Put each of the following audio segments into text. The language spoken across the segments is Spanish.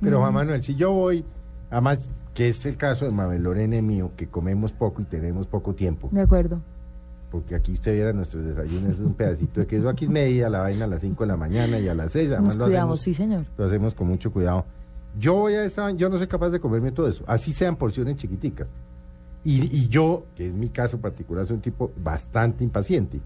Pero Juan Manuel, si yo voy, además que es el caso de Mabel Lorena y mío, que comemos poco y tenemos poco tiempo, De acuerdo. porque aquí usted viera nuestros desayunos, es un pedacito de queso, aquí es medida la vaina a las 5 de la mañana y a las 6, además Nos lo cuidamos, hacemos, sí, señor. lo hacemos con mucho cuidado. Yo voy a esta, yo no soy capaz de comerme todo eso, así sean porciones chiquiticas. Y, y yo, que es mi caso particular, soy un tipo bastante impaciente.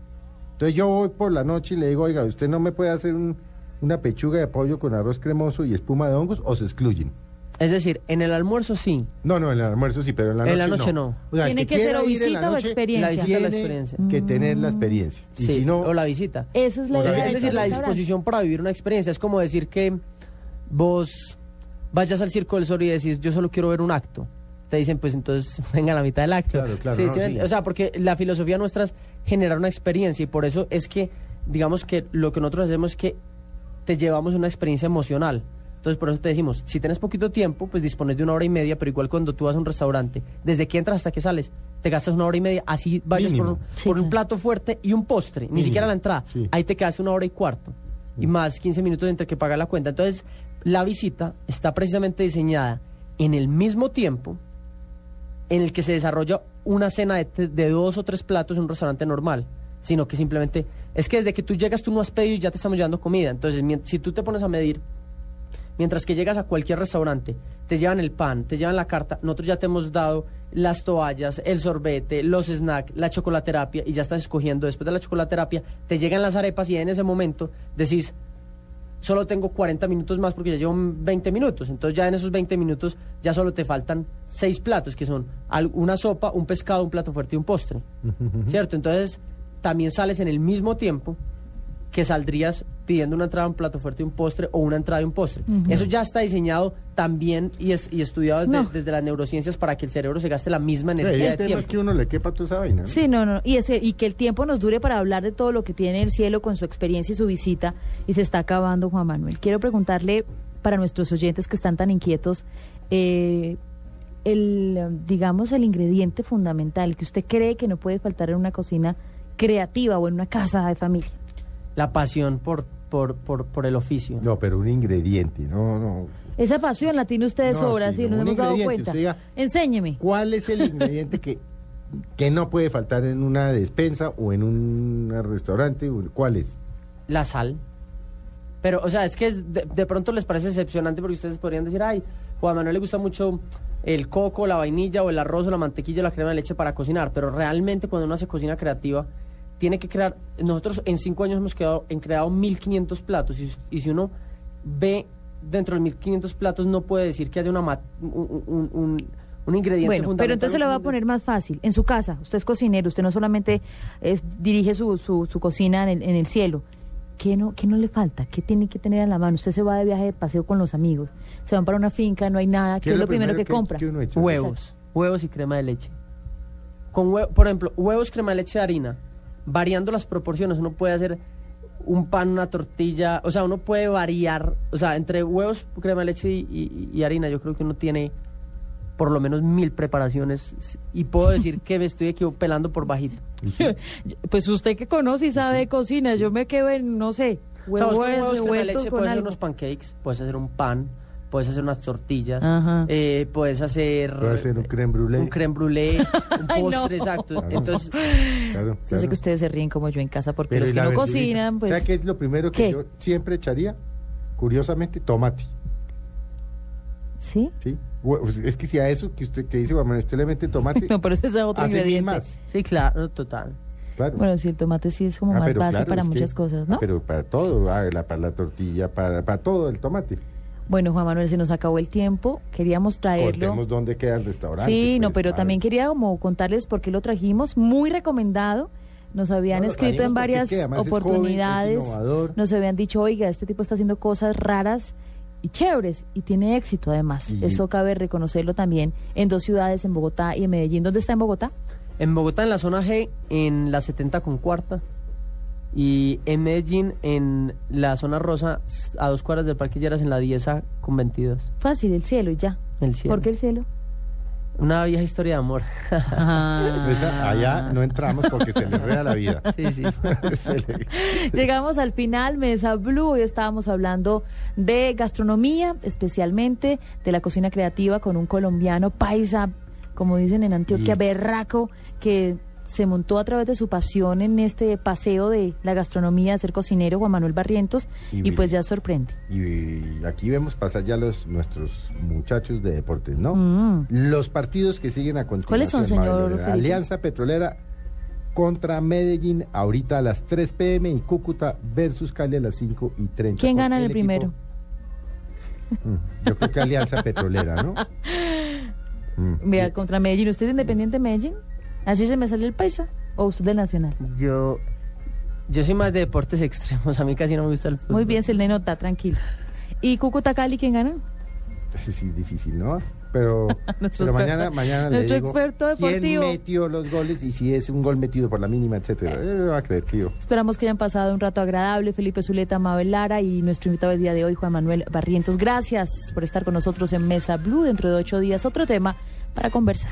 Entonces yo voy por la noche y le digo, oiga, ¿usted no me puede hacer un- una pechuga de pollo con arroz cremoso y espuma de hongos o se excluyen? Es decir, en el almuerzo sí. No, no, en el almuerzo sí, pero en la noche En la noche no. O sea, el Tiene que ser o visita o experiencia. La visita o la experiencia. que tener la experiencia. Y sí, si no, o la visita. Esa es la idea. Es de decir, la disposición para vivir una experiencia. Es como decir que vos vayas al Circo del Sol y decís, yo solo quiero ver un acto. Te dicen, pues entonces venga a la mitad del acto. Claro, claro, Sí, no, sí, sí. O sea, porque la filosofía nuestra es generar una experiencia y por eso es que, digamos que lo que nosotros hacemos es que te llevamos una experiencia emocional. Entonces, por eso te decimos, si tienes poquito tiempo, pues dispones de una hora y media, pero igual cuando tú vas a un restaurante, desde que entras hasta que sales, te gastas una hora y media, así vayas por, Mínimo. un, Sí, por un claro. plato fuerte y un postre, ni siquiera la entrada. Sí. Ahí te quedas una hora y cuarto. Y más 15 minutos entre que pagas la cuenta. Entonces, la visita está precisamente diseñada en el mismo tiempo en el que se desarrolla una cena de, de dos o tres platos en un restaurante normal, sino que simplemente es que desde que tú llegas tú no has pedido y ya te estamos llevando comida. Entonces, si tú te pones a medir, mientras que llegas a cualquier restaurante, te llevan el pan, te llevan la carta, nosotros ya te hemos dado las toallas, el sorbete, los snacks, la chocolaterapia y ya estás escogiendo después de la chocolaterapia, te llegan las arepas y en ese momento decís, solo tengo 40 minutos más porque ya llevo 20 minutos. Entonces ya en esos 20 minutos ya solo te faltan seis platos, que son una sopa, un pescado, un plato fuerte y un postre. ¿Cierto? Entonces también sales en el mismo tiempo que saldrías pidiendo una entrada, un plato fuerte y un postre o una entrada y un postre. Eso ya está diseñado también y, es- y estudiado desde, No. desde las neurociencias para que el cerebro se gaste la misma el energía de tema es tiempo. que uno le quepa toda esa vaina. ¿no? Sí, no, no. Y, ese, y que el tiempo nos dure para hablar de todo lo que tiene el cielo con su experiencia y su visita. Y se está acabando, Juan Manuel. Quiero preguntarle para nuestros oyentes que están tan inquietos, eh, el, digamos, el ingrediente fundamental que usted cree que no puede faltar en una cocina creativa o en una casa de familia. La pasión por, por, por, por el oficio. No, pero un ingrediente, no, no. Esa pasión la tiene usted de No, sobra, sí, sí, no, nos hemos dado cuenta. diga- Enséñeme. ¿Cuál es el ingrediente que, que no puede faltar en una despensa o en un restaurante? ¿Cuál es? La sal. Pero, o sea, es que de, de pronto les parece decepcionante porque ustedes podrían decir, ay, Juan Manuel le gusta mucho el coco, la vainilla o el arroz o la mantequilla o la crema de leche para cocinar. Pero realmente cuando uno hace cocina creativa, tiene que crear... Nosotros en cinco años hemos creado, en creado 1.500 platos y, y si uno ve dentro de 1.500 platos no puede decir que haya una un, un- un- un ingrediente Bueno, pero entonces se lo voy a poner más fácil. En su casa, usted es cocinero, usted no solamente es- dirige su, su, su cocina en el, en el cielo. ¿Qué no, ¿Qué no le falta? ¿Qué tiene que tener a la mano? Usted se va de viaje de paseo con los amigos, se van para una finca, no hay nada. ¿Qué, es lo primero, que, compra? uno echa? Huevos, huevos y crema de leche. Con hue- por ejemplo, huevos, crema de leche de harina, variando las proporciones, uno puede hacer un pan, una tortilla, o sea, uno puede variar, o sea, entre huevos, crema de leche y, y- y harina, yo creo que uno tiene por lo menos mil preparaciones y puedo decir que me estoy equivo- pelando por bajito. Pues usted que conoce y sabe de cocina, yo me quedo en, no sé, huevos huevos, crema de leche, con puedes hacer unos pancakes, puedes hacer un pan, puedes hacer unas tortillas, eh, puedes hacer... Un creme brûlée. un creme brûlée, un Ay, postre, no. exacto. Claro. Entonces, Claro, Yo sé que ustedes se ríen como yo en casa porque Pero los ¿y que no verdurita? cocinan, pues... ¿Sabe qué es lo primero que ¿Qué? yo siempre echaría? Curiosamente, tomate. ¿Sí? ¿sí? Pues, Es que si a eso que usted que dice, bueno, usted le mete tomate, No, pero ese es otro ingrediente. más. sí, claro, total. Claro. Bueno, sí, el tomate sí es como Ah, más pero base claro, para es que- muchas cosas, ¿no? ah, Pero para todo, ah, la- para la tortilla, para, para todo el tomate. Bueno, Juan Manuel, se nos acabó el tiempo. Queríamos traerlo. Contemos dónde queda el restaurante. Sí, no, pues, pero a también quería como contarles por qué lo trajimos. Muy recomendado. Nos habían No, escrito en es varias que es joven, es oportunidades. innovador. nos habían dicho, oiga, este tipo está haciendo cosas raras y chéveres y tiene éxito además. Y- Eso cabe reconocerlo también en dos ciudades, en Bogotá y en Medellín. ¿Dónde está en Bogotá? En Bogotá, en la zona G, en la 70 con cuarta. Y en Medellín, en la zona rosa, a dos cuadras del Parque Lleras, en la 10 con 22. Fácil, el cielo y ya. El cielo. ¿Por qué el cielo? Una vieja historia de amor. Ah. Esa- allá no entramos porque se le enreda la vida. Sí, sí. sí. Se le- Llegamos al final, Mesa Blue. Hoy estábamos hablando de gastronomía, especialmente de la cocina creativa con un colombiano paisa, como dicen en Antioquia, Yes. berraco, que se montó a través de su pasión en este paseo de la gastronomía, de ser cocinero, Juan Manuel Barrientos, Y y, pues ya sorprende. Y aquí vemos pasar ya los nuestros muchachos de deportes, ¿no? Mm. Los partidos que siguen a continuación. ¿Cuáles son, señor? Alianza Petrolera contra Medellín ahorita a las 3 pm y Cúcuta versus Cali a las 5 y 30. ¿Quién gana en el equipo- primero? Mm, Yo creo que Alianza Petrolera, ¿no? Mm. Vea, contra Medellín. ¿Usted es independiente de Medellín? ¿Así se me sale el paisa? ¿O usted del Nacional? Yo, yo soy más de deportes extremos. A mí casi no me gusta el fútbol. Muy bien, se le nota, tranquilo. ¿Y Cúcuta Cali quién gana? Eso sí, difícil, ¿no? Pero, pero mañana, mañana le digo experto deportivo. quién metió los goles y si es un gol metido por la mínima, etcétera. Eh, va a creer yo. Esperamos que hayan pasado un rato agradable. Felipe Zuleta, Mabel Lara y nuestro invitado del día de hoy, Juan Manuel Barrientos. Gracias por estar con nosotros en Mesa Blue. Dentro de ocho días, otro tema para conversar.